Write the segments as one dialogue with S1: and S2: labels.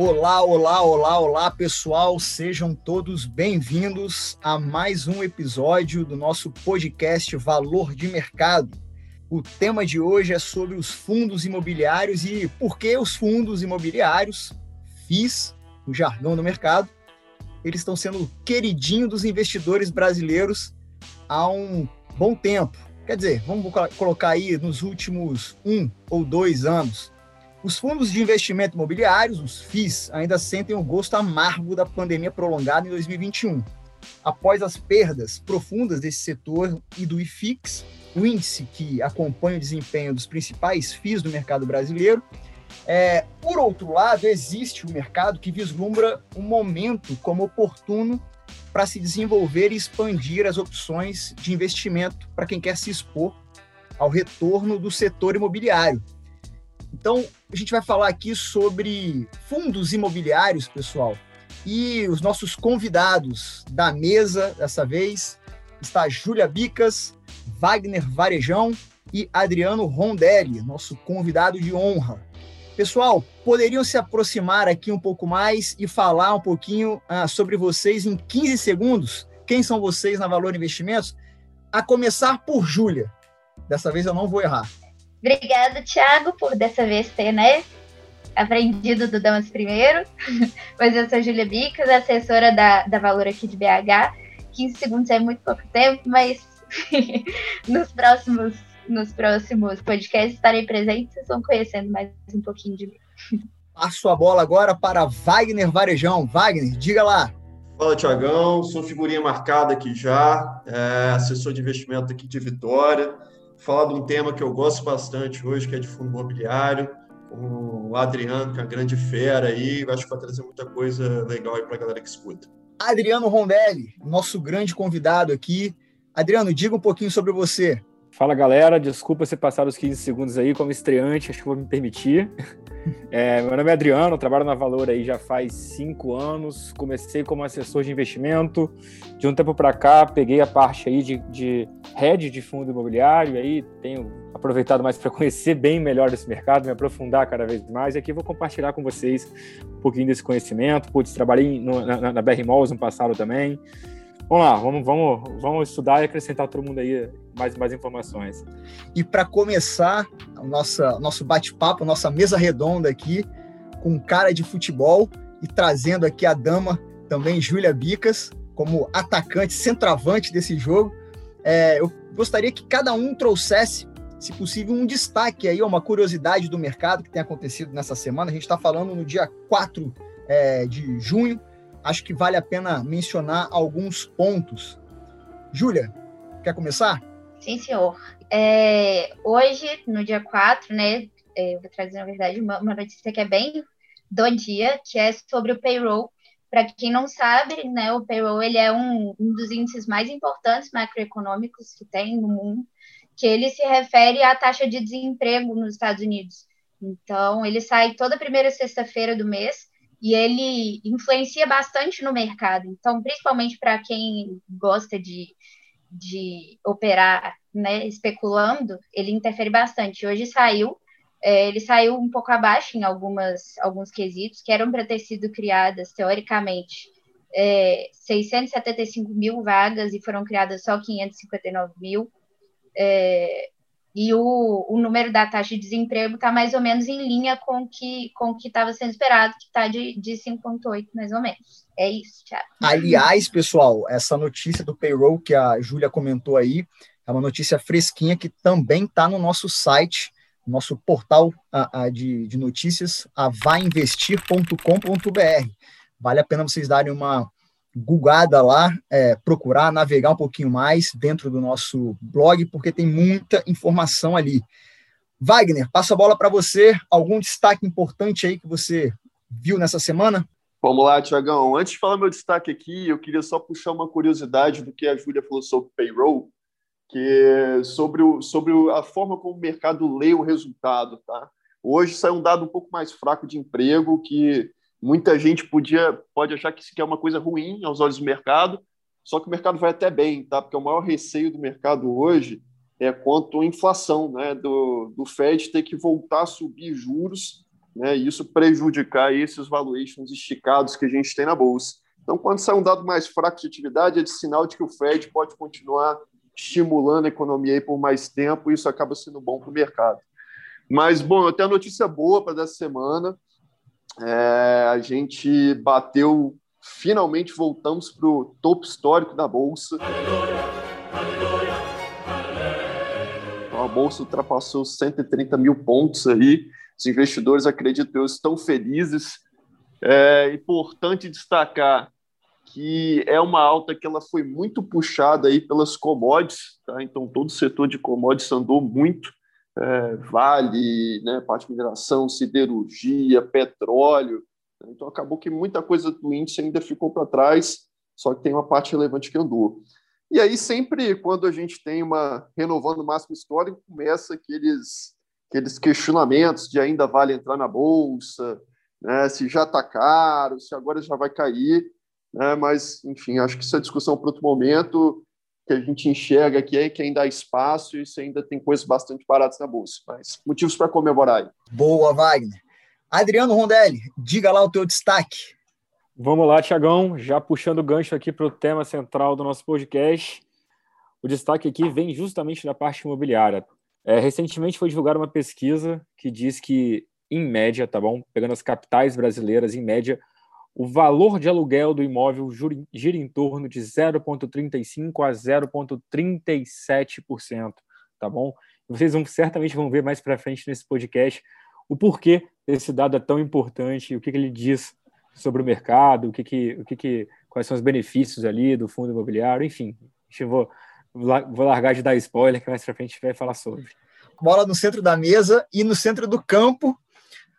S1: Olá, olá, olá, olá, pessoal. Sejam todos bem-vindos a mais um episódio do nosso podcast Valor de Mercado. O tema de hoje é sobre os fundos imobiliários e por que os fundos imobiliários, FIIs, o jargão do mercado, eles estão sendo queridinho dos investidores brasileiros há um bom tempo. Quer dizer, vamos colocar aí nos últimos um ou dois anos. Os fundos de investimento imobiliários, os FIIs, ainda sentem o gosto amargo da pandemia prolongada em 2021. Após as perdas profundas desse setor e do IFIX, o índice que acompanha o desempenho dos principais FIIs do mercado brasileiro, é, por outro lado, existe um mercado que vislumbra um momento como oportuno para se desenvolver e expandir as opções de investimento para quem quer se expor ao retorno do setor imobiliário, então, a gente vai falar aqui sobre fundos imobiliários, pessoal. E os nossos convidados da mesa, dessa vez, está Júlia Bicas, Wagner Varejão e Adriano Rondelli, nosso convidado de honra. Pessoal, poderiam se aproximar aqui um pouco mais e falar um pouquinho ah, sobre vocês em 15 segundos? Quem são vocês na Valor Investimentos? A começar por Júlia. Dessa vez eu não vou errar.
S2: Obrigada, Thiago, por dessa vez ter, né, aprendido do Damas primeiro. Mas eu sou Júlia Bicas, assessora da, da Valor aqui de BH. 15 segundos é muito pouco tempo, mas nos próximos nos próximos podcasts estarei presente, vocês vão conhecendo mais um pouquinho de mim.
S1: Passo a bola agora para Wagner Varejão. Wagner, diga lá.
S3: Fala, Tiagão. Sou figurinha marcada aqui já, é, assessor de investimento aqui de Vitória falar de um tema que eu gosto bastante hoje, que é de fundo imobiliário, com o Adriano, que é uma grande fera aí, acho que vai trazer muita coisa legal aí para a galera que escuta.
S1: Adriano Rondelli, nosso grande convidado aqui. Adriano, diga um pouquinho sobre você.
S4: Fala galera, desculpa se passar os 15 segundos aí como estreante, acho que vou me permitir. É, meu nome é Adriano, trabalho na Valor aí já faz cinco anos. Comecei como assessor de investimento. De um tempo para cá, peguei a parte aí de, de head de fundo imobiliário. Aí tenho aproveitado mais para conhecer bem melhor esse mercado, me aprofundar cada vez mais. E aqui vou compartilhar com vocês um pouquinho desse conhecimento. Putz, trabalhei no, na, na BR Malls no passado também. Vamos lá, vamos, vamos, vamos estudar e acrescentar todo mundo aí mais, mais informações.
S1: E para começar o nosso, nosso bate-papo, nossa mesa redonda aqui, com cara de futebol e trazendo aqui a dama também, Júlia Bicas, como atacante, centroavante desse jogo. É, eu gostaria que cada um trouxesse, se possível, um destaque aí, uma curiosidade do mercado que tem acontecido nessa semana. A gente está falando no dia 4 é, de junho, acho que vale a pena mencionar alguns pontos. Júlia, quer começar?
S2: Sim, senhor. É, hoje, no dia 4, né, é, eu vou trazer, na verdade, uma, uma notícia que é bem do dia, que é sobre o payroll. Para quem não sabe, né, o payroll ele é um, um dos índices mais importantes macroeconômicos que tem no mundo, que ele se refere à taxa de desemprego nos Estados Unidos. Então, ele sai toda primeira sexta-feira do mês e ele influencia bastante no mercado. Então, principalmente para quem gosta de, de operar né, especulando, ele interfere bastante. Hoje saiu, é, ele saiu um pouco abaixo em algumas, alguns quesitos que eram para ter sido criadas, teoricamente, é, 675 mil vagas e foram criadas só 559 mil. É, e o, o número da taxa de desemprego está mais ou menos em linha com que, o que estava sendo esperado, que está de, de 5,8 mais ou menos. É isso, Thiago.
S1: Aliás, pessoal, essa notícia do payroll que a Júlia comentou aí é uma notícia fresquinha que também está no nosso site, nosso portal a, a, de, de notícias, avainvestir.com.br. Vale a pena vocês darem uma googada lá, é, procurar, navegar um pouquinho mais dentro do nosso blog, porque tem muita informação ali. Wagner, passo a bola para você. Algum destaque importante aí que você viu nessa semana?
S3: Vamos lá, Tiagão. Antes de falar meu destaque aqui, eu queria só puxar uma curiosidade do que a Júlia falou sobre payroll, que é sobre, o, sobre a forma como o mercado lê o resultado. Tá? Hoje saiu um dado um pouco mais fraco de emprego, que Muita gente podia, pode achar que isso é uma coisa ruim aos olhos do mercado, só que o mercado vai até bem, tá? Porque o maior receio do mercado hoje é quanto à inflação, né? Do, do Fed ter que voltar a subir juros né, e isso prejudicar esses valuations esticados que a gente tem na bolsa. Então, quando sai um dado mais fraco de atividade, é de sinal de que o Fed pode continuar estimulando a economia por mais tempo, e isso acaba sendo bom para o mercado. Mas, bom, eu tenho notícia boa para essa semana. É, a gente bateu, finalmente voltamos para o topo histórico da Bolsa. Então, a Bolsa ultrapassou 130 mil pontos aí. Os investidores, acredito eu, estão felizes. É importante destacar que é uma alta que ela foi muito puxada aí pelas commodities, tá? Então todo o setor de commodities andou muito, é, vale, né, parte de mineração, siderurgia, petróleo. Né? Então acabou que muita coisa do índice ainda ficou para trás, só que tem uma parte relevante que andou. E aí sempre quando a gente tem uma renovando o máximo histórico, começa aqueles aqueles questionamentos de ainda vale entrar na bolsa, né, se já está caro, se agora já vai cair né? mas, enfim, acho que isso é discussão para outro momento, que a gente enxerga aqui é que ainda há espaço e isso ainda tem coisas bastante baratas na bolsa, mas motivos para comemorar aí.
S1: Boa, Wagner. Adriano Rondelli, diga lá o teu destaque.
S4: Vamos lá, Tiagão, já puxando o gancho aqui para o tema central do nosso podcast. O destaque aqui vem justamente da parte imobiliária. É, recentemente foi divulgada uma pesquisa que diz que, em média, tá bom? Pegando as capitais brasileiras, em média, o valor de aluguel do imóvel gira em torno de 0,35% a 0,37%, tá bom? Vocês vão, certamente vão ver mais para frente nesse podcast o porquê esse dado é tão importante, o que, que ele diz sobre o mercado, o que, que, o que, que quais são os benefícios ali do fundo imobiliário, enfim. Eu vou, vou largar de dar spoiler, que mais para frente a gente vai falar sobre.
S1: Bola no centro da mesa e no centro do campo,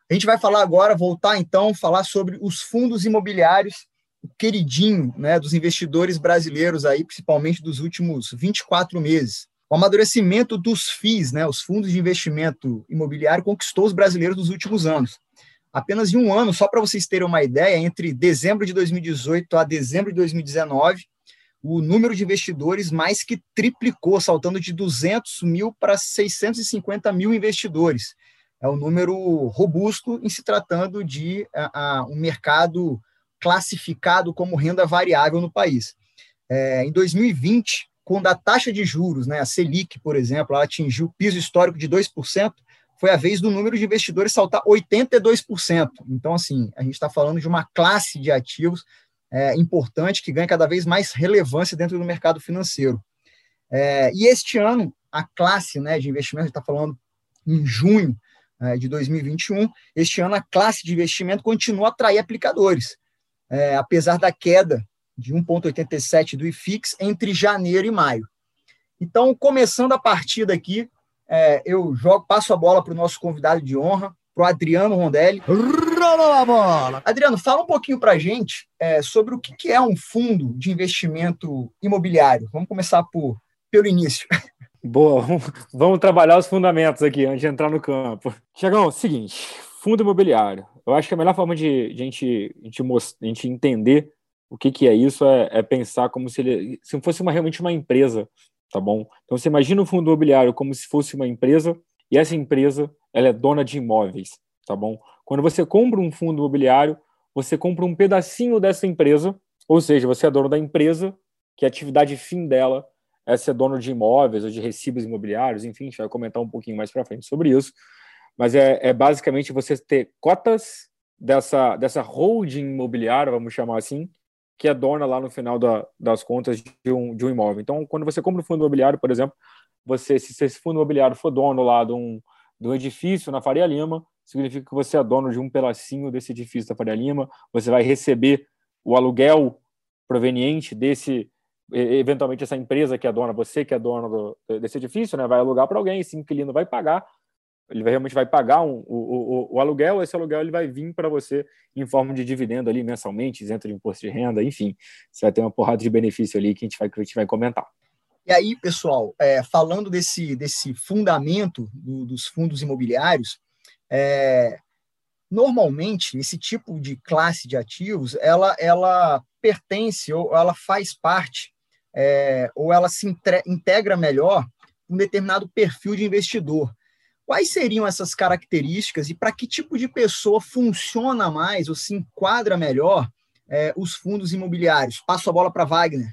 S1: a gente vai falar agora, voltar então, falar sobre os fundos imobiliários, o queridinho né, dos investidores brasileiros, aí, principalmente dos últimos 24 meses. O amadurecimento dos FIIs, né, os fundos de investimento imobiliário, conquistou os brasileiros nos últimos anos. Apenas em um ano, só para vocês terem uma ideia, entre dezembro de 2018 a dezembro de 2019, o número de investidores mais que triplicou, saltando de 200 mil para 650 mil investidores é um número robusto em se tratando de um mercado classificado como renda variável no país. É, em 2020, quando a taxa de juros, né, a Selic, por exemplo, ela atingiu o piso histórico de 2%, foi a vez do número de investidores saltar 82%. Então, assim, a gente está falando de uma classe de ativos é, importante que ganha cada vez mais relevância dentro do mercado financeiro. É, e este ano, a classe né, de investimento, a gente está falando em junho, de 2021, este ano a classe de investimento continua a atrair aplicadores, é, apesar da queda de 1,87 do IFIX entre janeiro e maio. Então, começando a partida aqui, é, eu jogo, passo a bola para o nosso convidado de honra, para o Adriano Rondelli. Rola a bola! Adriano, fala um pouquinho para a gente é, sobre o que, que é um fundo de investimento imobiliário. Vamos começar por, pelo início.
S4: Boa, vamos trabalhar os fundamentos aqui antes de entrar no campo. Tiagão, seguinte, fundo imobiliário. Eu acho que a melhor forma de, de a, gente, a, gente a gente entender o que, que é isso é, é, pensar como se ele se fosse uma, realmente uma empresa, tá bom? Então você imagina o fundo imobiliário como se fosse uma empresa e essa empresa ela é dona de imóveis, tá bom? Quando você compra um fundo imobiliário, você compra um pedacinho dessa empresa, ou seja, você é dono da empresa, que a atividade fim dela é ser dono de imóveis ou de recibos imobiliários, enfim, a gente vai comentar um pouquinho mais para frente sobre isso. Mas é, é, basicamente você ter cotas dessa, dessa holding imobiliária, vamos chamar assim, que é dona lá no final da, das contas de um, de um imóvel. Então, quando você compra um fundo imobiliário, por exemplo, você, se esse fundo imobiliário for dono lá de um, de um edifício na Faria Lima, significa que você é dono de um pedacinho desse edifício da Faria Lima, você vai receber o aluguel proveniente desse eventualmente essa empresa que é dona, você que é dona do, desse edifício, né, vai alugar para alguém, esse inquilino vai pagar, ele vai, realmente vai pagar um, o, o, o aluguel, esse aluguel ele vai vir para você em forma de dividendo ali mensalmente, isento de imposto de renda, enfim, você vai ter uma porrada de benefício ali que a gente vai, que a gente vai comentar.
S1: E aí, pessoal, é, falando desse, desse fundamento do, dos fundos imobiliários, é, normalmente esse tipo de classe de ativos, ela, ela pertence ou ela faz parte é, ou ela se integra melhor um determinado perfil de investidor. Quais seriam essas características e para que tipo de pessoa funciona mais ou se enquadra melhor é, os fundos imobiliários? Passo a bola para Wagner.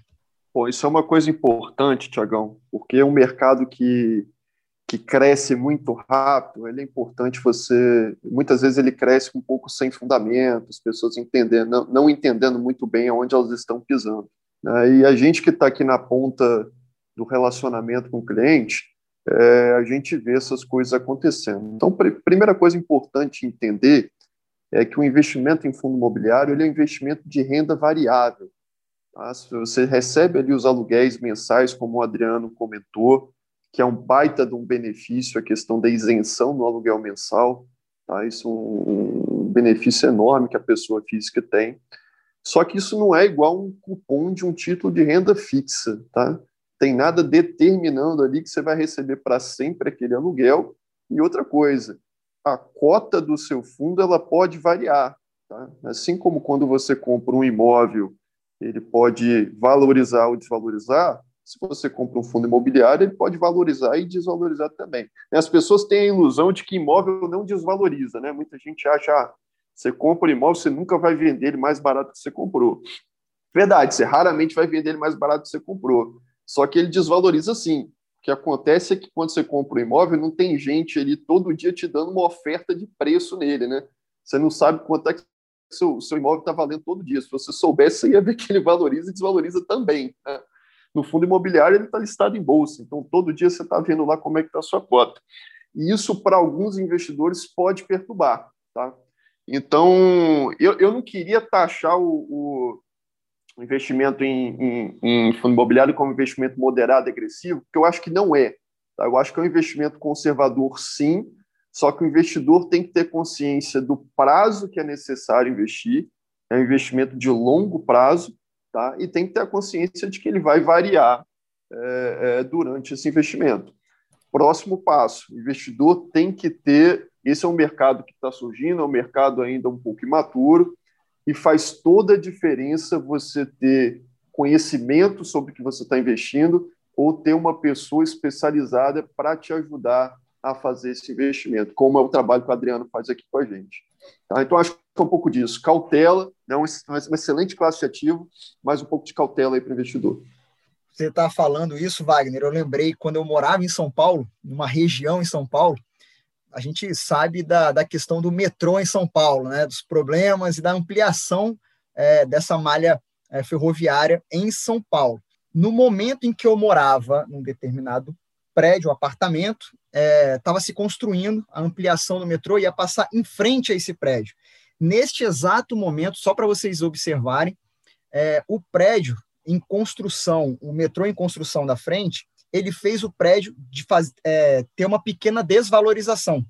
S3: Bom, isso é uma coisa importante, Tiagão, porque é um mercado que, que cresce muito rápido, ele é importante você... Muitas vezes ele cresce um pouco sem fundamento, as pessoas entendendo, não, não entendendo muito bem aonde elas estão pisando. Né? E a gente que está aqui na ponta do relacionamento com o cliente, é, a gente vê essas coisas acontecendo. Então, pr primeira coisa importante entender é que o investimento em fundo imobiliário ele é um investimento de renda variável. Tá? Se você recebe ali os aluguéis mensais, como o Adriano comentou, que é um baita de um benefício, a questão da isenção no aluguel mensal, tá? isso é um, um benefício enorme que a pessoa física tem. Só que isso não é igual um cupom de um título de renda fixa, tá? Tem nada determinando ali que você vai receber para sempre aquele aluguel. E outra coisa, a cota do seu fundo ela pode variar, tá? Assim como quando você compra um imóvel ele pode valorizar ou desvalorizar. Se você compra um fundo imobiliário, ele pode valorizar e desvalorizar também. As pessoas têm a ilusão de que imóvel não desvaloriza, né? Muita gente acha, ah, você compra um imóvel, você nunca vai vender ele mais barato que você comprou. Verdade, você raramente vai vender ele mais barato que você comprou. Só que ele desvaloriza sim. O que acontece é que quando você compra um imóvel, não tem gente ali todo dia te dando uma oferta de preço nele, né? Você não sabe quanto é que seu, seu imóvel está valendo todo dia. Se você soubesse, você ia ver que ele valoriza e desvaloriza também. Né? No fundo imobiliário, ele está listado em bolsa, então todo dia você está vendo lá como é que está a sua cota. E isso, para alguns investidores, pode perturbar. Tá? Então, eu, eu não queria taxar o, o investimento em, em, em, fundo imobiliário como investimento moderado e agressivo, porque eu acho que não é. Tá? Eu acho que é um investimento conservador, sim, só que o investidor tem que ter consciência do prazo que é necessário investir, é um investimento de longo prazo, tá? e tem que ter a consciência de que ele vai variar é, é, durante esse investimento. Próximo passo: o investidor tem que ter. Esse é um mercado que está surgindo, é um mercado ainda um pouco imaturo, e faz toda a diferença você ter conhecimento sobre o que você está investindo ou ter uma pessoa especializada para te ajudar a fazer esse investimento, como é o trabalho que o Adriano faz aqui com a gente. Tá? Então, acho que é um pouco disso. Cautela, é um, uma excelente classe de ativo, mas um pouco de cautela aí para o investidor.
S1: Você está falando isso, Wagner. Eu lembrei quando eu morava em São Paulo, numa região em São Paulo, a gente sabe da, da questão do metrô em São Paulo, né? dos problemas e da ampliação é, dessa malha é, ferroviária em São Paulo. No momento em que eu morava num determinado prédio, um apartamento, estava é, se construindo a ampliação do metrô, ia passar em frente a esse prédio. Neste exato momento, só para vocês observarem, é, o prédio em construção, o metrô em construção da frente, ele fez o prédio de faz, é, ter uma pequena desvalorização.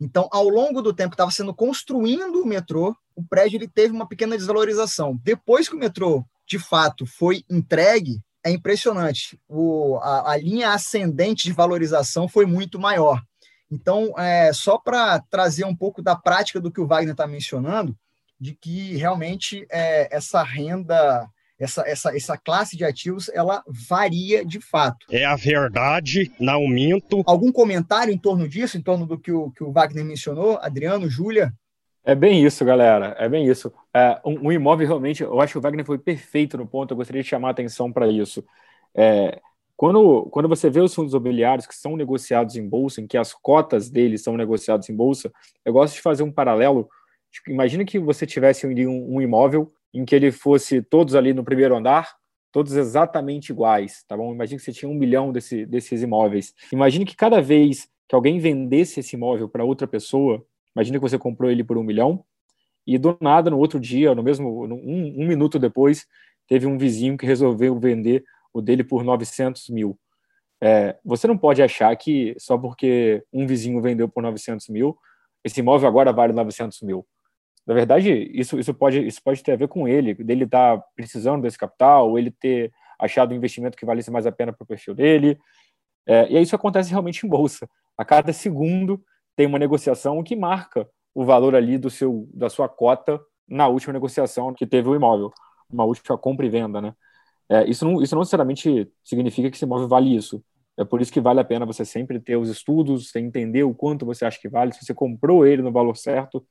S1: Então, ao longo do tempo que estava sendo construindo o metrô, o prédio ele teve uma pequena desvalorização. Depois que o metrô, de fato, foi entregue, é impressionante. O, a, a, linha ascendente de valorização foi muito maior. Então, é, só para trazer um pouco da prática do que o Wagner está mencionando, de que realmente é, essa renda, essa, essa, essa classe de ativos, ela varia de fato.
S5: É a verdade, não minto.
S1: Algum comentário em torno disso, em torno do que o, que o Wagner mencionou? Adriano, Júlia?
S4: É bem isso, galera. É bem isso. É, um, um, imóvel realmente, eu acho que o Wagner foi perfeito no ponto. Eu gostaria de chamar a atenção para isso. É, quando, quando você vê os fundos imobiliários que são negociados em bolsa, em que as cotas deles são negociadas em bolsa, eu gosto de fazer um paralelo. Tipo, imagina que você tivesse um, um imóvel em que ele fosse todos ali no primeiro andar, todos exatamente iguais, tá bom? Imagina que você tinha um milhão desse, desses imóveis. Imagine que cada vez que alguém vendesse esse imóvel para outra pessoa, Imagina que você comprou ele por um milhão e do nada, no outro dia, no mesmo um, um minuto depois, teve um vizinho que resolveu vender o dele por 900 mil. É, você não pode achar que só porque um vizinho vendeu por 900 mil, esse imóvel agora vale 900 mil. Na verdade, isso, isso, pode, isso pode ter a ver com ele, dele estar tá precisando desse capital, ou ele ter achado um investimento que valesse mais a pena para o perfil dele. É, e isso acontece realmente em bolsa. A cada segundo tem uma negociação que marca o valor ali do seu, da sua cota na última negociação que teve o imóvel, uma última compra e venda, né? É, isso, não, isso não necessariamente significa que esse imóvel vale isso. É por isso que vale a pena você sempre ter os estudos, você entender o quanto você acha que vale, se você comprou ele no valor certo,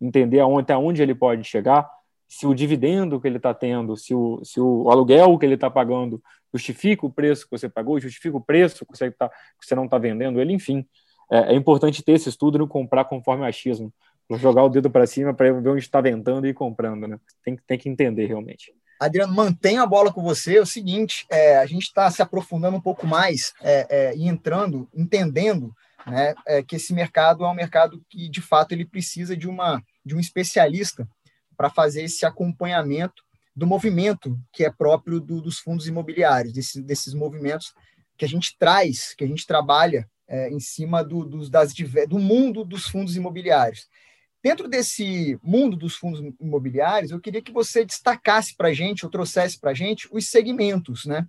S4: entender até onde ele pode chegar, se o dividendo que ele está tendo, se o, se o aluguel que ele está pagando justifica o preço que você pagou, justifica o preço que você, tá, que você não está vendendo ele, enfim. É, é, importante ter esse estudo e não comprar conforme achismo. Jogar o dedo para cima para ver onde está ventando e comprando. Né? Tem, tem que entender realmente.
S1: Adriano, mantenha a bola com você. É o seguinte, é, a gente está se aprofundando um pouco mais é, é, e entrando, entendendo né, é, que esse mercado é um mercado que, de fato, ele precisa de, uma, de um especialista para fazer esse acompanhamento do movimento que é próprio do, dos fundos imobiliários, desse, desses movimentos que a gente traz, que a gente trabalha é, em cima do, dos, das, do mundo dos fundos imobiliários. Dentro desse mundo dos fundos imobiliários, eu queria que você destacasse para a gente, ou trouxesse para a gente, os segmentos, né?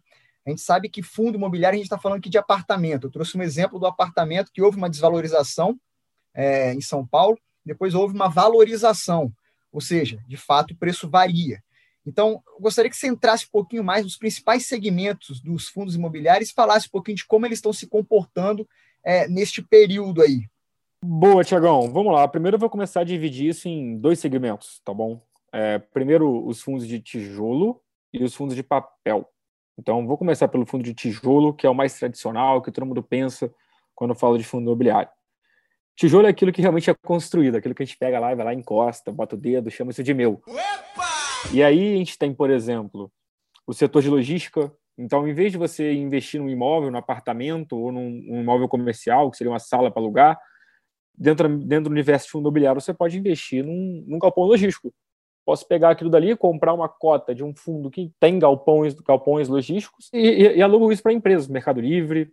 S1: A gente sabe que fundo imobiliário, a gente está falando aqui de apartamento. Eu trouxe um exemplo do apartamento que houve uma desvalorização é, em São Paulo, depois houve uma valorização, ou seja, de fato o preço varia. Então, eu gostaria que você entrasse um pouquinho mais nos principais segmentos dos fundos imobiliários e falasse um pouquinho de como eles estão se comportando é, neste período aí.
S4: Boa, Tiagão. Vamos lá. Primeiro eu vou começar a dividir isso em dois segmentos, tá bom? É, primeiro, os fundos de tijolo e os fundos de papel. Então, vou começar pelo fundo de tijolo, que é o mais tradicional, que todo mundo pensa quando fala de fundo imobiliário. Tijolo é aquilo que realmente é construído, aquilo que a gente pega lá e vai lá, encosta, bota o dedo, chama isso de meu. E aí a gente tem, por exemplo, o setor de logística. Então, em vez de você investir num imóvel, num apartamento ou num, num imóvel comercial, que seria uma sala para alugar, dentro, dentro do universo de fundo imobiliário, você pode investir num, num galpão logístico. Posso pegar aquilo dali, comprar uma cota de um fundo que tem galpões, galpões logísticos e, e, e alugo isso para empresas, Mercado Livre,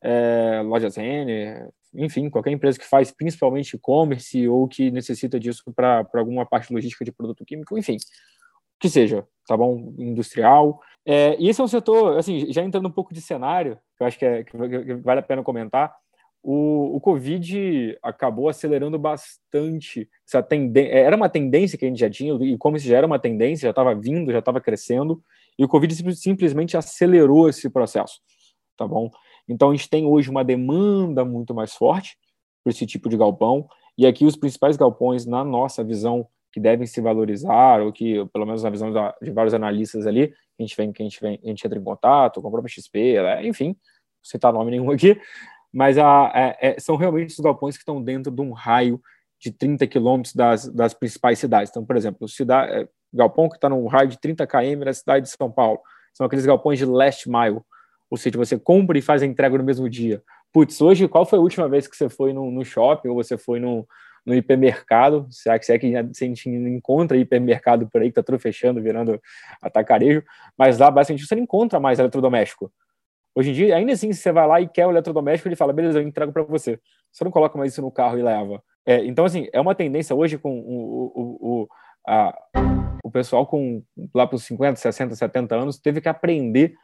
S4: é, Lojas N, enfim, qualquer empresa que faz principalmente e-commerce ou que necessita disso para alguma parte logística de produto químico, enfim, que seja, tá bom? Industrial. É, e esse é um setor, assim, já entrando um pouco de cenário, que eu acho que, é, que vale a pena comentar, o, o Covid acabou acelerando bastante essa tendência. Era uma tendência que a gente já tinha, e como isso já era uma tendência, já estava vindo, já estava crescendo, e o Covid simplesmente acelerou esse processo, tá bom? Então a gente tem hoje uma demanda muito mais forte por esse tipo de galpão, e aqui os principais galpões, na nossa visão, que devem se valorizar, ou que, pelo menos na visão de vários analistas ali, a gente vem, que a gente vem, a gente entra em contato, com a própria XP, né? enfim, não citar nome nenhum aqui, mas a, é, é, são realmente os galpões que estão dentro de um raio de 30 quilômetros das, das principais cidades. Então, por exemplo, cidade, é, galpão que está num raio de 30 km da cidade de São Paulo, são aqueles galpões de last mile, ou seja, você compra e faz a entrega no mesmo dia. Putz, hoje, qual foi a última vez que você foi no, no shopping ou você foi no, no hipermercado? Será que, será que a gente encontra hipermercado por aí que está tudo fechando, virando atacarejo? Mas lá, basicamente, você não encontra mais eletrodoméstico. Hoje em dia, ainda assim, se você vai lá e quer o eletrodoméstico, ele fala, beleza, eu entrego para você. Você não coloca mais isso no carro e leva. É, então, assim, é uma tendência hoje com o, o, o, a, o pessoal com lá para os 50, 60, 70 anos teve que aprender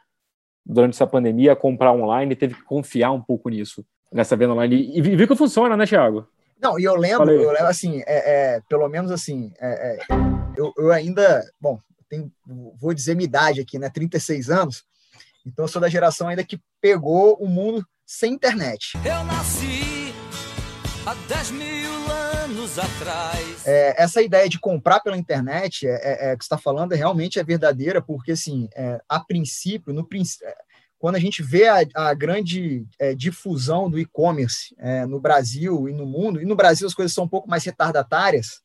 S4: durante essa pandemia a comprar online, teve que confiar um pouco nisso, nessa venda online. E viu que funciona, né, Thiago?
S1: Não, e eu lembro, eu lembro assim, é, é, pelo menos assim, é, é, eu, eu, ainda, bom, tenho, vou dizer minha idade aqui, né, 36 anos, então eu sou da geração ainda que pegou o mundo sem internet. Eu nasci há 10 mil anos atrás. É, essa ideia de comprar pela internet é, é, é que está falando realmente é verdadeira, porque assim, é, a princípio, no é, quando a gente vê a, a grande é, difusão do e-commerce é, no Brasil e no mundo, e no Brasil as coisas são um pouco mais retardatárias,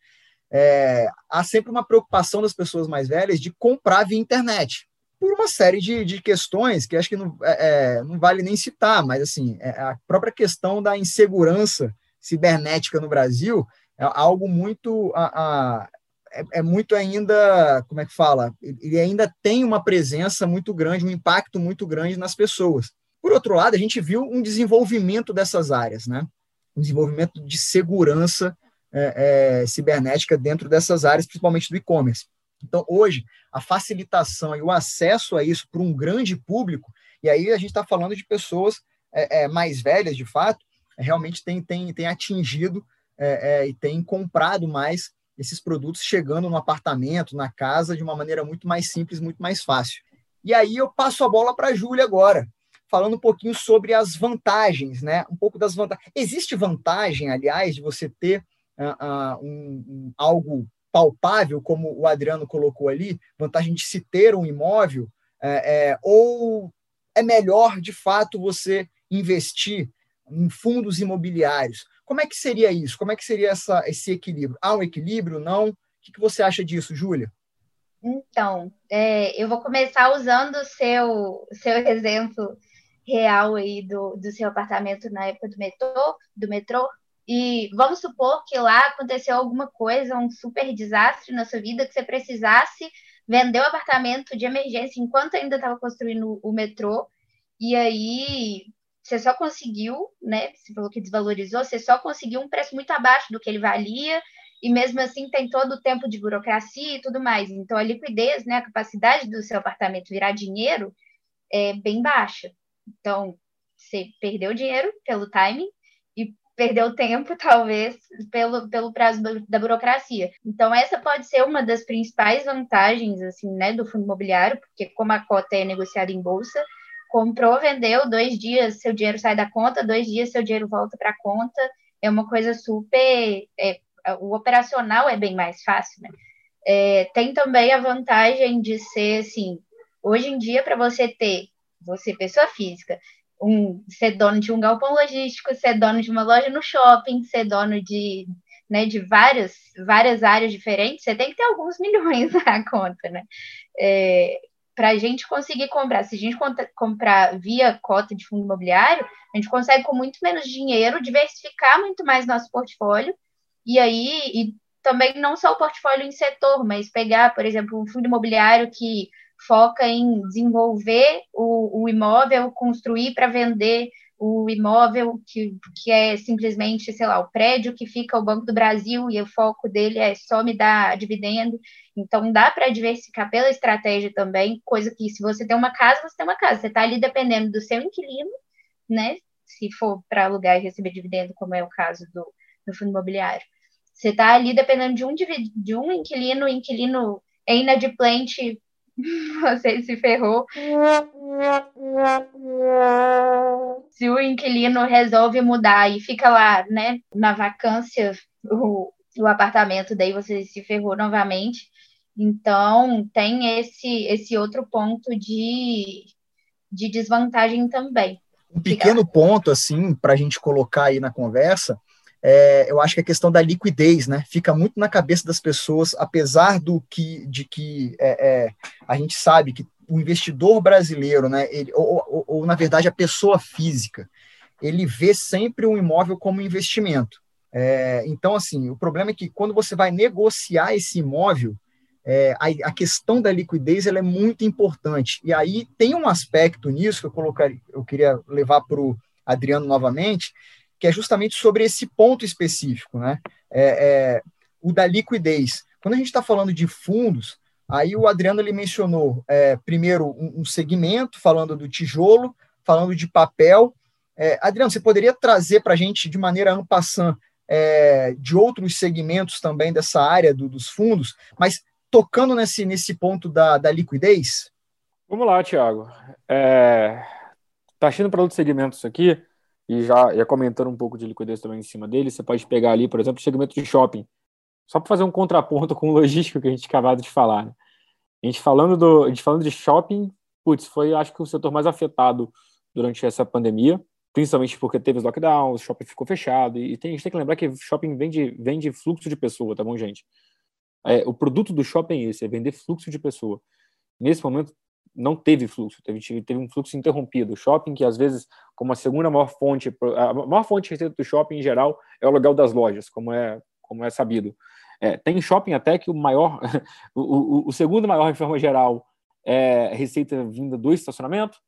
S1: é, há sempre uma preocupação das pessoas mais velhas de comprar via internet por uma série de, de questões que acho que não, é, é, não vale nem citar, mas assim, é a própria questão da insegurança cibernética no Brasil é algo muito a, a é, é, muito ainda, como é que fala? Ele ainda tem uma presença muito grande, um impacto muito grande nas pessoas. Por outro lado, a gente viu um desenvolvimento dessas áreas, né? Um desenvolvimento de segurança é, é, cibernética dentro dessas áreas, principalmente do e-commerce. Então, hoje, a facilitação e o acesso a isso para um grande público, e aí a gente está falando de pessoas é, é, mais velhas, de fato, é, realmente tem, tem, tem atingido é, é, e tem comprado mais esses produtos chegando no apartamento, na casa, de uma maneira muito mais simples, muito mais fácil. E aí eu passo a bola para a Júlia agora, falando um pouquinho sobre as vantagens, né? Um pouco das vantagens. Existe vantagem, aliás, de você ter uh, uh, um, um, algo palpável, como o Adriano colocou ali, vantagem de se ter um imóvel, é, é, ou é melhor, de fato, você investir em fundos imobiliários? Como é que seria isso? Como é que seria essa, esse equilíbrio? Há um equilíbrio? Não? O que, que você acha disso, Júlia?
S2: Então, é, eu vou começar usando o seu, seu exemplo real aí do, do seu apartamento na época do metrô, do metrô. E vamos supor que lá aconteceu alguma coisa, um super desastre na sua vida, que você precisasse vender o apartamento de emergência enquanto ainda estava construindo o metrô. E aí você só conseguiu, né? Você falou que desvalorizou, você só conseguiu um preço muito abaixo do que ele valia, e mesmo assim tem todo o tempo de burocracia e tudo mais. Então a liquidez, né, a capacidade do seu apartamento virar dinheiro é bem baixa. Então você perdeu dinheiro pelo timing perdeu tempo, talvez, pelo, pelo prazo da burocracia. Então, essa pode ser uma das principais vantagens, assim, né, do fundo imobiliário, porque como a cota é negociada em bolsa, comprou, vendeu, dois dias seu dinheiro sai da conta, dois dias seu dinheiro volta para a conta. É uma coisa super. É, o operacional é bem mais fácil, né? É, tem também a vantagem de ser assim: hoje em dia, para você ter, você, pessoa física, um, ser dono de um galpão logístico, ser dono de uma loja no shopping, ser dono de, né, de várias, várias áreas diferentes, você tem que ter alguns milhões na conta, né? É, para a gente conseguir comprar, se a gente comprar via cota de fundo imobiliário, a gente consegue com muito menos dinheiro diversificar muito mais nosso portfólio e aí e também não só o portfólio em setor, mas pegar, por exemplo, um fundo imobiliário que foca em desenvolver o, o imóvel, construir para vender o imóvel, que, que é simplesmente, sei lá, o prédio que fica o Banco do Brasil e o foco dele é só me dar dividendo. Então, dá para diversificar pela estratégia também, coisa que se você tem uma casa, você tem uma casa. Você está ali dependendo do seu inquilino, né? Se for para alugar e receber dividendo, como é o caso do, do fundo imobiliário. Você está ali dependendo de um, de um inquilino, o inquilino é inadimplente, você se ferrou. Se o inquilino resolve mudar e fica lá, né, na vacância, o, o apartamento, daí você se ferrou novamente. Então, tem esse, esse outro ponto de, de desvantagem também.
S1: Um pequeno ponto, assim, para a gente colocar aí na conversa, é, eu acho que a questão da liquidez, né, fica muito na cabeça das pessoas, apesar do que, de que é, é, a gente sabe que o investidor brasileiro, né, ele, ou, ou, ou, na verdade a pessoa física, ele vê sempre um imóvel como investimento. É, então, assim, o problema é que quando você vai negociar esse imóvel, é, a, a, questão da liquidez ela é muito importante. E aí tem um aspecto nisso que eu colocaria, eu queria levar para o Adriano novamente, que é justamente sobre esse ponto específico, né? É, é, o da liquidez. Quando a gente está falando de fundos, aí o Adriano ele mencionou é, primeiro um, um, segmento, falando do tijolo, falando de papel. É, Adriano, você poderia trazer para a gente de maneira ampassã é, de outros segmentos também dessa área do, dos fundos, mas tocando nesse, nesse ponto da, da liquidez?
S4: Vamos lá, Tiago. É, tá achando para outros segmentos aqui, e já ia comentando um pouco de liquidez também em cima dele, você pode pegar ali, por exemplo, o segmento de shopping, só para fazer um contraponto com o logístico que a gente acabado de falar. Né? A, gente falando do, a gente falando de shopping, putz, foi acho que o setor mais afetado durante essa pandemia, principalmente porque teve os lockdowns, o shopping ficou fechado, e tem, a gente tem que lembrar que shopping vende, vende fluxo de pessoa, tá bom, gente? É, o produto do shopping é esse, é vender fluxo de pessoa. Nesse momento, não teve fluxo, teve, teve um fluxo interrompido. O shopping, que às vezes, como a segunda maior fonte, a maior fonte de receita do shopping em geral é o aluguel das lojas, como é, como é sabido. É, tem shopping até que o maior, o, o, o, segundo maior, de forma geral, é receita vinda do estacionamento,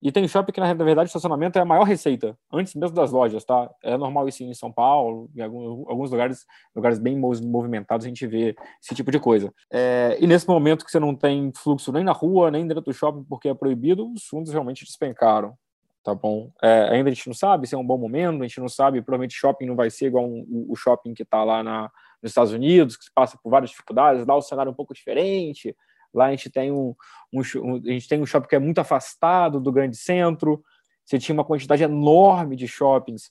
S4: e tem shopping que, na verdade, estacionamento é a maior receita, antes mesmo das lojas, tá? É normal isso em São Paulo, em alguns, alguns lugares, lugares bem movimentados, a gente vê esse tipo de coisa. É, e nesse momento que você não tem fluxo nem na rua, nem dentro do shopping, porque é proibido, os fundos realmente despencaram, tá bom? É, ainda a gente não sabe se é um bom momento, a gente não sabe, provavelmente shopping não vai ser igual um, o shopping que está lá na, nos Estados Unidos, que passa por várias dificuldades, lá o cenário é um pouco diferente, Lá a gente tem um, um, a gente tem um shopping que é muito afastado do grande centro. você tinha uma quantidade enorme de shoppings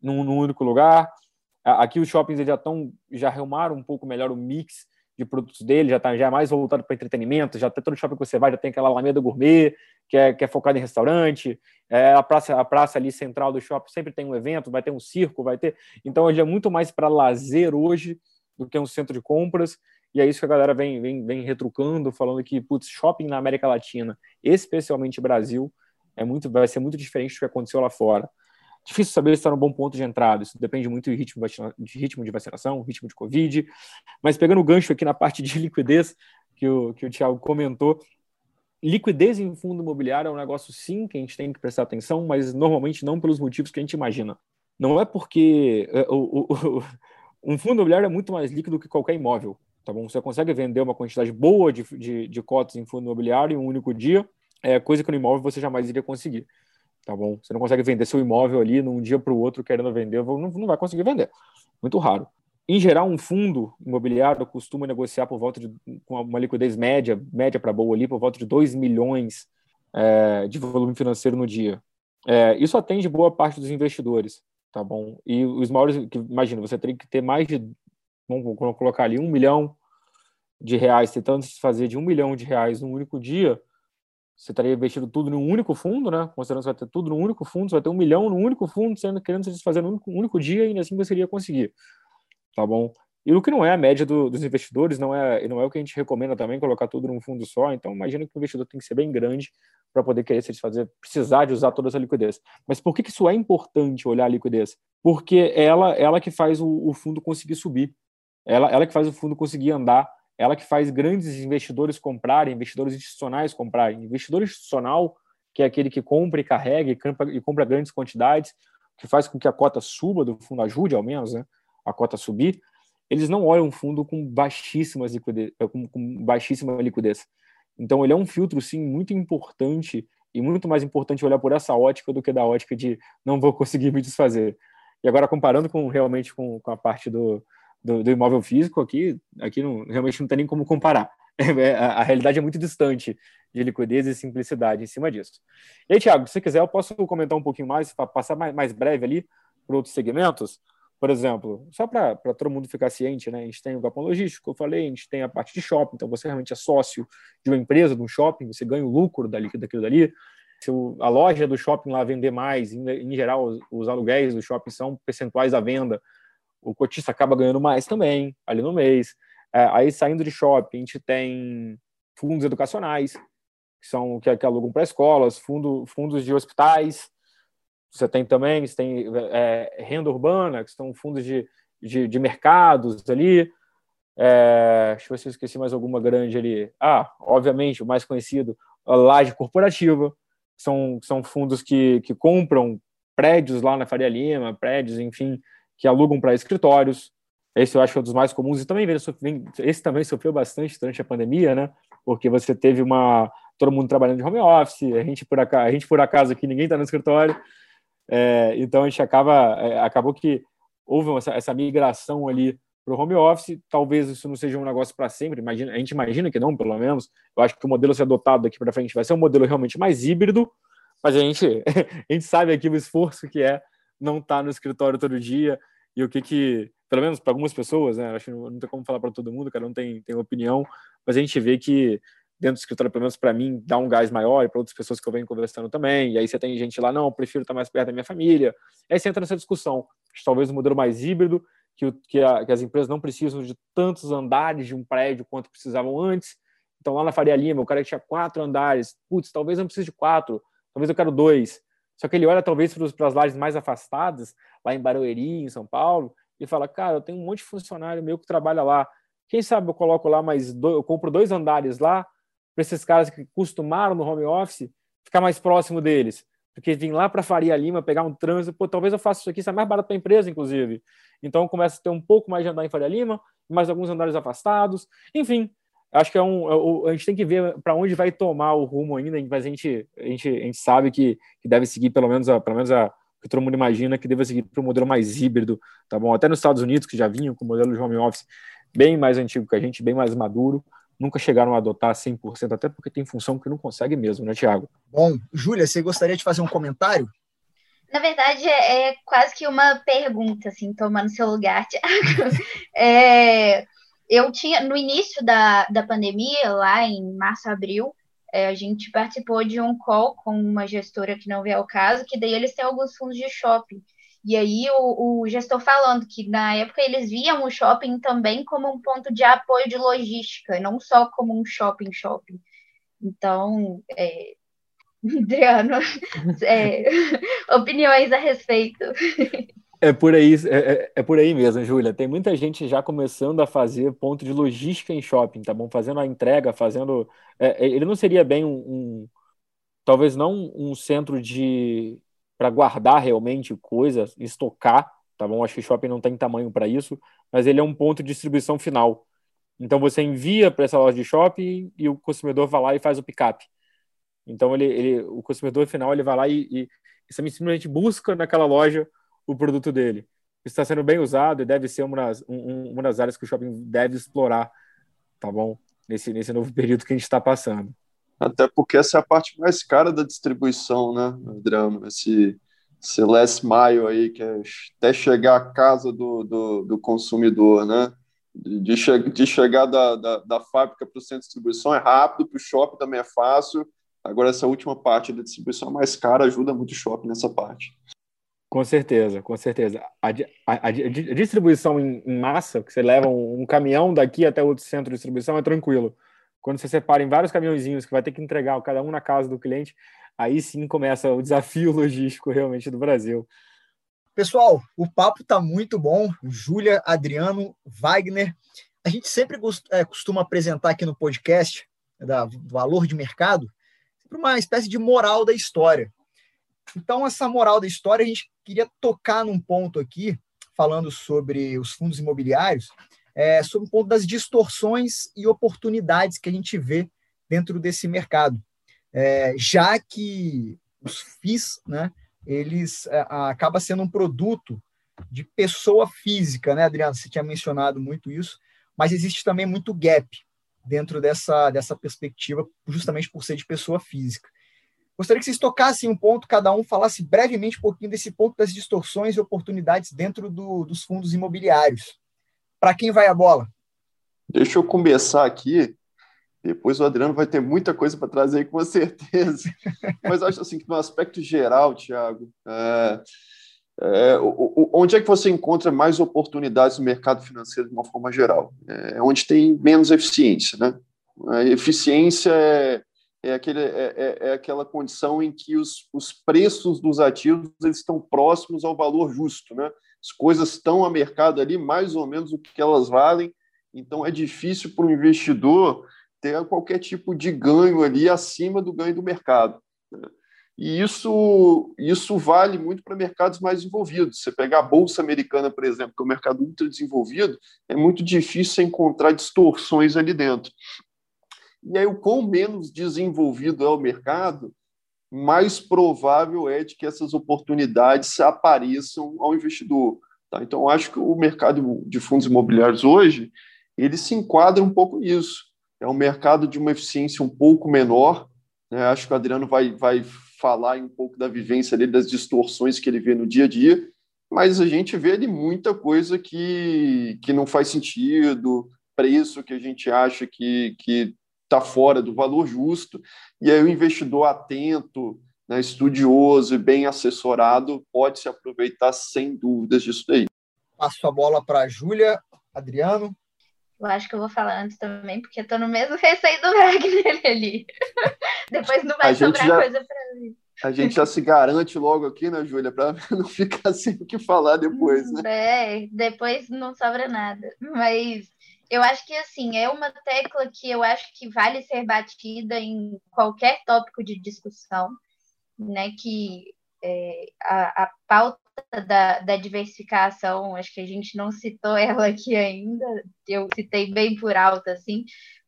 S4: num, num único lugar. Aqui os shoppings já estão, já arrumaram um pouco melhor o mix de produtos dele, já está já é mais voltado para entretenimento, já tem todo shopping que você vai, já tem aquela Alameda Gourmet, que é, que é focada em restaurante, é, a, praça, a praça ali central do shopping sempre tem um evento, vai ter um circo, vai ter. Então ele é muito mais para lazer hoje do que um centro de compras, e é isso que a galera vem, vem, vem retrucando, falando que, putz, shopping na América Latina, especialmente Brasil, é muito, vai ser muito diferente do que aconteceu lá fora. Difícil saber se está no bom ponto de entrada, isso depende muito do ritmo de ritmo de vacinação, ritmo de Covid. Mas pegando o gancho aqui na parte de liquidez, que o, que o Thiago comentou, liquidez em fundo imobiliário é um negócio, sim, que a gente tem que prestar atenção, mas normalmente não pelos motivos que a gente imagina. Não é porque é, o, o, o, um fundo imobiliário é muito mais líquido que qualquer imóvel. Tá bom? Você consegue vender uma quantidade boa de, de, de cotas em fundo imobiliário em um único dia, é coisa que no imóvel você jamais iria conseguir. Tá bom? Você não consegue vender seu imóvel ali num dia para o outro querendo vender, não, não vai conseguir vender. Muito raro. Em geral, um fundo imobiliário costuma negociar por volta de com uma liquidez média, média para boa ali, por volta de 2 milhões é, de volume financeiro no dia. É, isso atende boa parte dos investidores, tá bom? E os maiores, que, imagina, você teria que ter mais de, vamos colocar ali, um milhão de reais, tentando se fazer de um milhão de reais num único dia, você estaria investindo tudo num único fundo, né? Considerando que você vai ter tudo num único fundo, você vai ter um milhão num único fundo, sendo querendo se desfazer num único, único dia e assim você iria conseguir, tá bom? E o que não é a média do, dos investidores, não é, não é o que a gente recomenda também, colocar tudo num fundo só. Então, imagina que o investidor tem que ser bem grande para poder querer se desfazer, precisar de usar toda essa liquidez. Mas por que, que isso é importante, olhar a liquidez? Porque ela, ela que faz o, o fundo conseguir subir, ela, ela que faz o fundo conseguir andar, ela que faz grandes investidores comprarem, investidores institucionais comprarem. Investidor institucional, que é aquele que compra e carrega e compra, e compra grandes quantidades, que faz com que a cota suba do fundo, ajude ao menos né, a cota subir, eles não olham um fundo com, baixíssimas liquidez, com, com baixíssima liquidez. Então, ele é um filtro, sim, muito importante e muito mais importante olhar por essa ótica do que da ótica de não vou conseguir me desfazer. E agora, comparando com realmente com, com a parte do, do, do imóvel físico, aqui, aqui não, realmente não tem nem como comparar. É, a, a, realidade é muito distante de liquidez e simplicidade em cima disso. E aí, Thiago, se quiser, eu posso comentar um pouquinho mais, para passar mais, mais breve ali para outros segmentos. Por exemplo, só para todo mundo ficar ciente, né? A gente tem o galpão logístico, eu falei, a gente tem a parte de shopping, então você realmente é sócio de uma empresa, de um shopping, você ganha o lucro dali, daquilo dali. Se a loja do shopping lá vender mais, em, em geral, os, os aluguéis do shopping são percentuais da venda, o cotista acaba ganhando mais também, ali no mês. É, aí, saindo de shopping, a gente tem fundos educacionais, que são que, que alugam para escolas, fundo, fundos de hospitais. Você tem também, você tem é, renda urbana, que são fundos de, de, de mercados ali. É, deixa eu ver se eu esqueci mais alguma grande ali. Ah, obviamente, o mais conhecido, a laje corporativa, são, são fundos que, que compram prédios lá na Faria Lima, prédios, enfim, que alugam para escritórios. Esse eu acho que é um dos mais comuns e também esse também sofreu bastante durante a pandemia, né? Porque você teve uma todo mundo trabalhando de home office, a gente por acaso, a gente por acaso aqui ninguém está no escritório, é, então a gente acaba é, acabou que houve essa, essa migração ali para o home office. Talvez isso não seja um negócio para sempre. Imagina, a gente imagina que não, pelo menos. Eu acho que o modelo ser adotado daqui para frente vai ser um modelo realmente mais híbrido, mas a gente a gente sabe aqui o esforço que é não estar tá no escritório todo dia e o que que, pelo menos para algumas pessoas, né, acho que não, tem como falar para todo mundo, cada um tem, tem opinião, mas a gente vê que dentro do escritório, pelo menos para mim, dá um gás maior e para outras pessoas que eu venho conversando também. E aí você tem gente lá, não, eu prefiro estar mais perto da minha família. Aí você entra nessa discussão. Talvez um modelo mais híbrido, que, que, a, que, as empresas não precisam de tantos andares de um prédio quanto precisavam antes. Então, lá na Faria Lima, o cara que tinha quatro andares, putz, talvez não precise de quatro, talvez eu quero dois. Só que ele olha talvez para as lajes mais afastadas, lá em Barueri, em São Paulo, e fala: Cara, eu tenho um monte de funcionário meu que trabalha lá. Quem sabe eu coloco lá mais dois, eu compro dois andares lá para esses caras que costumaram no home office ficar mais próximo deles. Porque vir lá para Faria Lima, pegar um trânsito, pô, talvez eu faça isso aqui, isso é mais barato para a empresa, inclusive. Então começa a ter um pouco mais de andar em Faria Lima, mais alguns andares afastados. Enfim, acho que é um, é a gente tem que ver para onde vai tomar o rumo ainda, mas a gente, a gente, a gente sabe que, que deve seguir pelo menos a, pelo menos a, que todo mundo imagina que deve seguir para o modelo mais híbrido, tá bom? Até nos Estados Unidos, que já vinham com o modelo de home office bem mais antigo que a gente, bem mais maduro, nunca chegaram a adotar 100%, até porque tem função que não consegue mesmo, né, Tiago?
S1: Bom, Júlia, você gostaria de fazer um comentário?
S2: Na verdade, é, é quase que uma pergunta, assim, tomando seu lugar, Tiago. É, eu tinha, no início da, da pandemia, lá em março, abril, é, a gente participou de um call com uma gestora que não veio ao caso, que daí eles têm alguns fundos de shopping. E aí o, o, gestor falando que na época eles viam o shopping também como um ponto de apoio de logística, não só como um shopping shopping. Então, é, Adriano, é, opiniões a respeito.
S4: É por aí, é, é, é, por aí mesmo, Júlia. Tem muita gente já começando a fazer ponto de logística em shopping, tá bom? Fazendo a entrega, fazendo. É, é ele não seria bem um, um, talvez não um centro de para guardar realmente coisas, estocar, tá bom? Acho que shopping não tem tamanho para isso, mas ele é um ponto de distribuição final. Então você envia para essa loja de shopping e o consumidor vai lá e faz o pick-up. Então ele, ele, o consumidor final ele vai lá e, e, e simplesmente busca naquela loja o produto dele. Está sendo bem usado e deve ser uma das, um, uma das áreas que o shopping deve explorar, tá bom? Nesse, nesse novo período que a gente está passando.
S3: Até porque essa é a parte mais cara da distribuição, né, Adriano? Esse, esse last mile aí, que é até chegar à casa do, do, do consumidor, né? De, che de chegar da, da, da fábrica para o centro de distribuição é rápido, para o shopping também é fácil. Agora, essa última parte da distribuição mais cara ajuda muito o shopping nessa parte.
S4: Com certeza, com certeza. A, a, a distribuição em, em, massa, que você leva um, um, caminhão daqui até outro centro de distribuição, é tranquilo. Quando você separa em vários caminhõezinhos que vai ter que entregar cada um na casa do cliente, aí sim começa o desafio logístico realmente do Brasil.
S1: Pessoal, o papo está muito bom. Júlia, Adriano, Wagner. A gente sempre é, costuma apresentar aqui no podcast da Valor de Mercado uma espécie de moral da história. Então, essa moral da história, a gente queria tocar num ponto aqui, falando sobre os fundos imobiliários, é, sobre o ponto das distorções e oportunidades que a gente vê dentro desse mercado. É, já que os FIIs, né, eles é, acaba sendo um produto de pessoa física, né, Adriano? Você tinha mencionado muito isso, mas existe também muito gap dentro dessa, dessa perspectiva, justamente por ser de pessoa física. Gostaria que vocês tocassem um ponto, cada um falasse brevemente um pouquinho desse ponto das distorções e oportunidades dentro do, dos fundos imobiliários. Para quem vai a bola?
S3: Deixa eu começar aqui. Depois o Adriano vai ter muita coisa para trazer, com certeza. Mas acho assim que no aspecto geral, Tiago, é, é, onde é que você encontra mais oportunidades no mercado financeiro de uma forma geral? É onde tem menos eficiência, né? A eficiência é, é, aquele, é, é, é aquela condição em que os, os preços dos ativos eles estão próximos ao valor justo, né? As coisas estão a mercado ali mais ou menos o que elas valem, então é difícil para o investidor ter qualquer tipo de ganho ali acima do ganho do mercado. Né? E isso, isso vale muito para mercados mais desenvolvidos. Você pegar a Bolsa Americana, por exemplo, que é um mercado ultra desenvolvido, é muito difícil encontrar distorções ali dentro. E aí, o quão menos desenvolvido é o mercado, mais provável é de que essas oportunidades apareçam ao investidor. Tá? Então, acho que o mercado de fundos imobiliários hoje ele se enquadra um pouco nisso. É um mercado de uma eficiência um pouco menor. Né? Acho que o Adriano vai, vai falar um pouco da vivência dele, das distorções que ele vê no dia a dia, mas a gente vê ali muita coisa que, que não faz sentido, preço que a gente acha que, que está fora do valor justo, e aí o investidor atento, né, estudioso e bem assessorado pode se aproveitar sem dúvidas disso daí.
S1: Passo a bola para a Júlia, Adriano.
S2: Eu acho que eu vou falar antes também, porque eu tô no mesmo receio do Wagner ali. Depois não vai sobrar já, coisa para mim.
S3: A gente já se garante logo aqui, né, Júlia, para não ficar sem o que falar depois, né?
S2: É, depois não sobra nada. Mas eu acho que assim, é uma tecla que eu acho que vale ser batida em qualquer tópico de discussão, né? Que é, a, a pauta da, da diversificação, acho que a gente não citou ela aqui ainda, eu citei bem por alto, assim,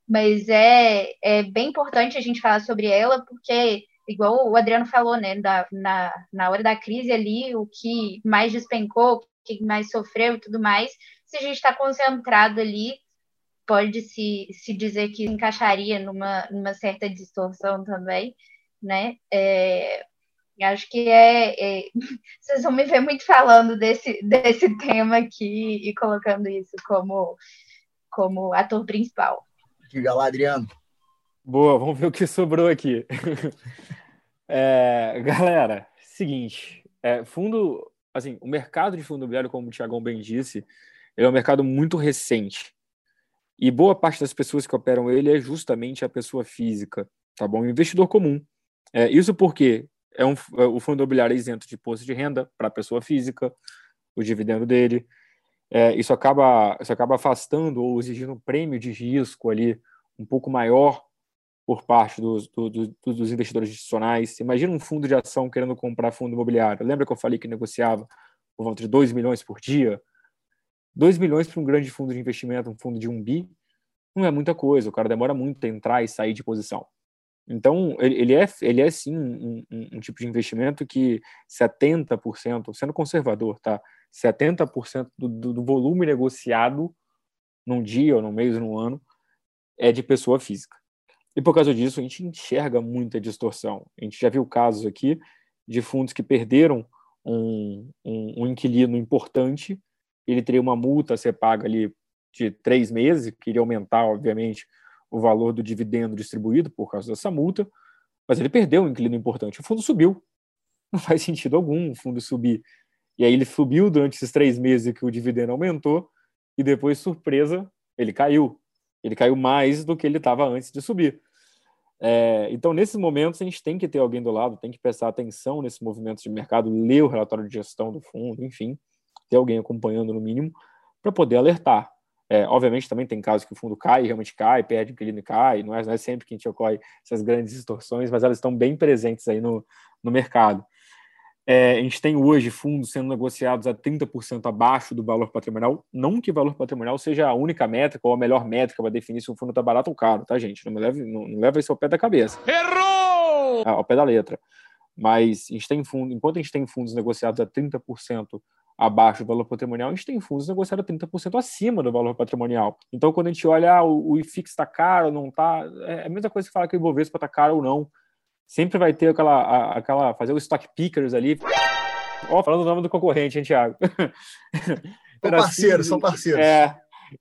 S2: mas é, é bem importante a gente falar sobre ela, porque, igual o Adriano falou, né, da, na, na hora da crise ali, o que mais despencou, o que mais sofreu e tudo mais, se a gente está concentrado ali pode se, se dizer que encaixaria numa, numa certa distorção também, né? É, acho que é, é, Vocês vão me ver muito falando desse, desse tema aqui e colocando isso como, como ator principal.
S1: Diga lá, Adriano.
S4: Boa, vamos ver o que sobrou aqui. é, galera, seguinte, é, fundo, assim, o mercado de fundo imobiliário, como o Tiagão bem disse, ele é um mercado muito recente. E boa parte das pessoas que operam ele é justamente a pessoa física, tá bom? Investidor comum. É, isso porque é um, é, o fundo imobiliário é isento de imposto de renda para a pessoa física, o dividendo dele. É, isso, acaba, isso acaba afastando ou exigindo um prêmio de risco ali um pouco maior por parte dos, do, do, dos investidores institucionais. Imagina um fundo de ação querendo comprar fundo imobiliário. Lembra que eu falei que negociava por volta de 2 milhões por dia? 2 milhões para um grande fundo de investimento, um fundo de um bi, não é muita coisa. O cara demora muito a entrar e sair de posição. Então, ele é, ele é sim um, um, um tipo de investimento que 70%, sendo conservador, tá? 70% do, do, do volume negociado num dia, ou num mês, ou num ano, é de pessoa física. E por causa disso, a gente enxerga muita distorção. A gente já viu casos aqui de fundos que perderam um, um, um inquilino importante, ele teria uma multa a ser paga ali de três meses, que iria aumentar, obviamente, o valor do dividendo distribuído por causa dessa multa, mas ele perdeu um inquilino importante. O fundo subiu. Não faz sentido algum o fundo subir. E aí ele subiu durante esses três meses que o dividendo aumentou, e depois, surpresa, ele caiu ele caiu mais do que ele estava antes de subir. É, então, nesses momentos, a gente tem que ter alguém do lado, tem que prestar atenção nesses movimentos de mercado, ler o relatório de gestão do fundo, enfim, ter alguém acompanhando no mínimo, para poder alertar. É, obviamente, também tem casos que o fundo cai, realmente cai, perde inquilino e cai, não é, não é sempre que a gente ocorre essas grandes distorções, mas elas estão bem presentes aí no, no mercado. É, a gente tem hoje fundos sendo negociados a 30% abaixo do valor patrimonial. Não que valor patrimonial seja a única métrica ou a melhor métrica para definir se um fundo está barato ou caro, tá, gente? Não, me leve, não, não leva isso ao pé da cabeça.
S5: Errou!
S4: Ah, ao pé da letra. Mas a gente tem fundo, enquanto a gente tem fundos negociados a 30% abaixo do valor patrimonial, a gente tem fundos negociados a 30% acima do valor patrimonial. Então, quando a gente olha, ah, o, o IFIX está caro, não está, é a mesma coisa que falar que o Ibovespa está caro ou não sempre vai ter aquela, aquela fazer os stock pickers ali. Ó, oh, falando o nome do concorrente, hein, Thiago?
S1: São parceiros, são parceiros.
S4: É,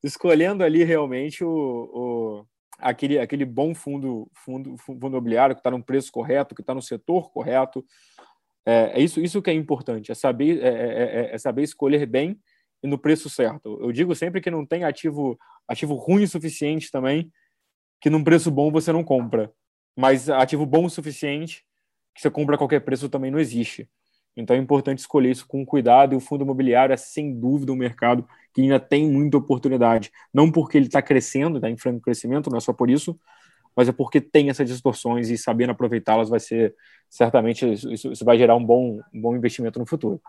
S4: escolhendo ali realmente o, o, aquele, aquele bom fundo, fundo, fundo imobiliário que está no preço correto, que está no setor correto. É, é, isso, isso que é importante, é saber, é, é, é, é saber escolher bem e no preço certo. Eu digo sempre que não tem ativo, ativo ruim o suficiente também, que num preço bom você não compra mas ativo bom o suficiente que você compra a qualquer preço também não existe. Então é importante escolher isso com cuidado e o fundo imobiliário é sem dúvida um mercado que ainda tem muita oportunidade. Não porque ele está crescendo, está em franco crescimento, não é só por isso, mas é porque tem essas distorções e sabendo aproveitá-las vai ser, certamente, isso, isso, vai gerar um bom, um bom investimento no futuro.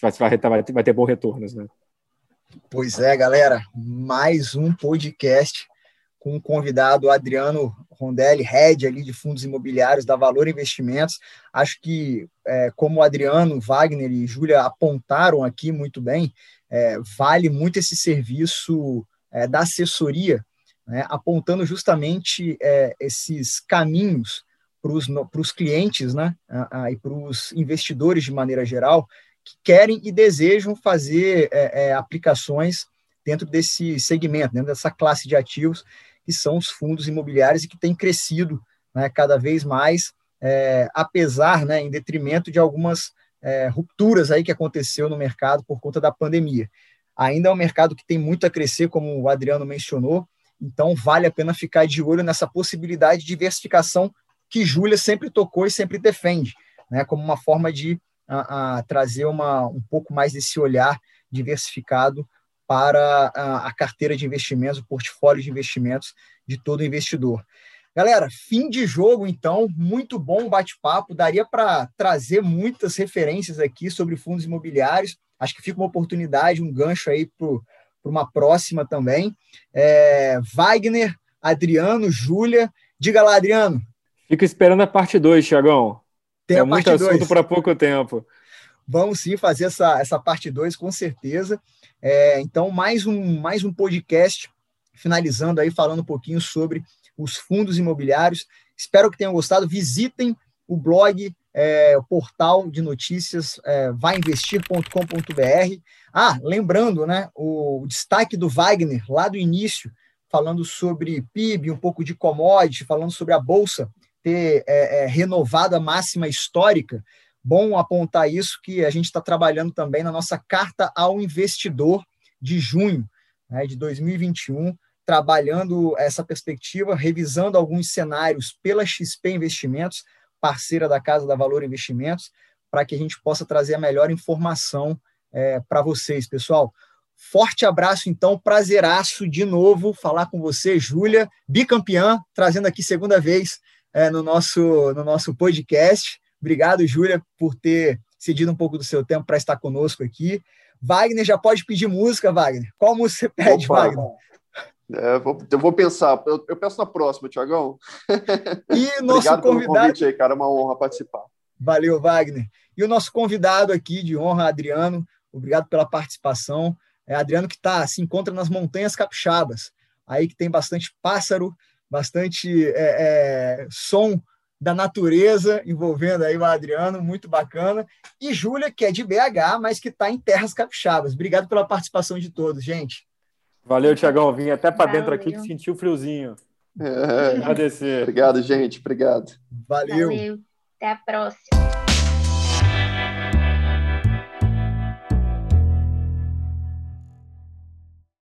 S4: Vai, vai, vai, ter, vai ter bons retornos, né?
S1: Pois é, galera, mais um podcast com o convidado Adriano Rondelli, head ali de fundos imobiliários da Valor Investimentos. Acho que, é, como o Adriano, Wagner e Júlia apontaram aqui muito bem, é, vale muito esse serviço é, da assessoria, né, apontando justamente é, esses caminhos para os clientes né, e para os investidores de maneira geral que querem e desejam fazer é, é, aplicações dentro desse segmento, dentro dessa classe de ativos que são os fundos imobiliários e que têm crescido né, cada vez mais, é, apesar, né, em detrimento de algumas é, rupturas aí que aconteceu no mercado por conta da pandemia. Ainda é um mercado que tem muito a crescer, como o Adriano mencionou, então vale a pena ficar de olho nessa possibilidade de diversificação que Júlia sempre tocou e sempre defende, né, como uma forma de a, a trazer uma, um pouco mais desse olhar diversificado para a, a carteira de investimentos, o portfólio de investimentos de todo investidor. Galera, fim de jogo, então, muito bom bate-papo. Daria para trazer muitas referências aqui sobre fundos imobiliários. Acho que fica uma oportunidade, um gancho aí para uma próxima também. É, Wagner, Adriano, Júlia. Diga lá, Adriano.
S4: Fica esperando a parte 2, Tiagão. Tem é muito assunto para pouco tempo.
S1: Vamos sim fazer essa, essa parte 2, com certeza. É, então, mais um, mais um podcast finalizando aí falando um pouquinho sobre os fundos imobiliários. Espero que tenham gostado. Visitem o blog, é, o portal de notícias é, vainvestir.com.br. Ah, lembrando, né, o, o destaque do Wagner lá do início, falando sobre PIB, um pouco de commodity, falando sobre a bolsa ter é, é, renovado a máxima histórica. Bom apontar isso que a gente está trabalhando também na nossa carta ao investidor de junho né, de 2021 trabalhando essa perspectiva, revisando alguns cenários pela XP Investimentos, parceira da Casa da Valor Investimentos, para que a gente possa trazer a melhor informação é, para vocês, pessoal. Forte abraço, então, prazeraço de novo falar com você, Júlia, bicampeã, trazendo aqui segunda vez é, no, nosso, no nosso podcast. Obrigado, Júlia, por ter cedido um pouco do seu tempo para estar conosco aqui. Wagner já pode pedir música, Wagner. Qual música você pede, Opa. Wagner?
S3: É, vou, eu vou pensar. Eu, eu peço na próxima, Tiagão.
S1: E nosso Obrigado convidado. Pelo convite
S3: aí, cara. É uma honra participar.
S1: Valeu, Wagner. E o nosso convidado aqui de honra, Adriano. Obrigado pela participação. É Adriano que tá, se encontra nas Montanhas Capixabas, aí que tem bastante pássaro, bastante é, é, som da natureza envolvendo aí o Adriano, muito bacana. E Júlia, que é de BH, mas que está em terras capixabas. Obrigado pela participação de todos, gente.
S4: Valeu, Tiagão. Vim até para dentro aqui que senti o friozinho.
S3: É. Agradecer. Obrigado, gente. Obrigado.
S1: Valeu.
S2: Valeu. Até a próxima.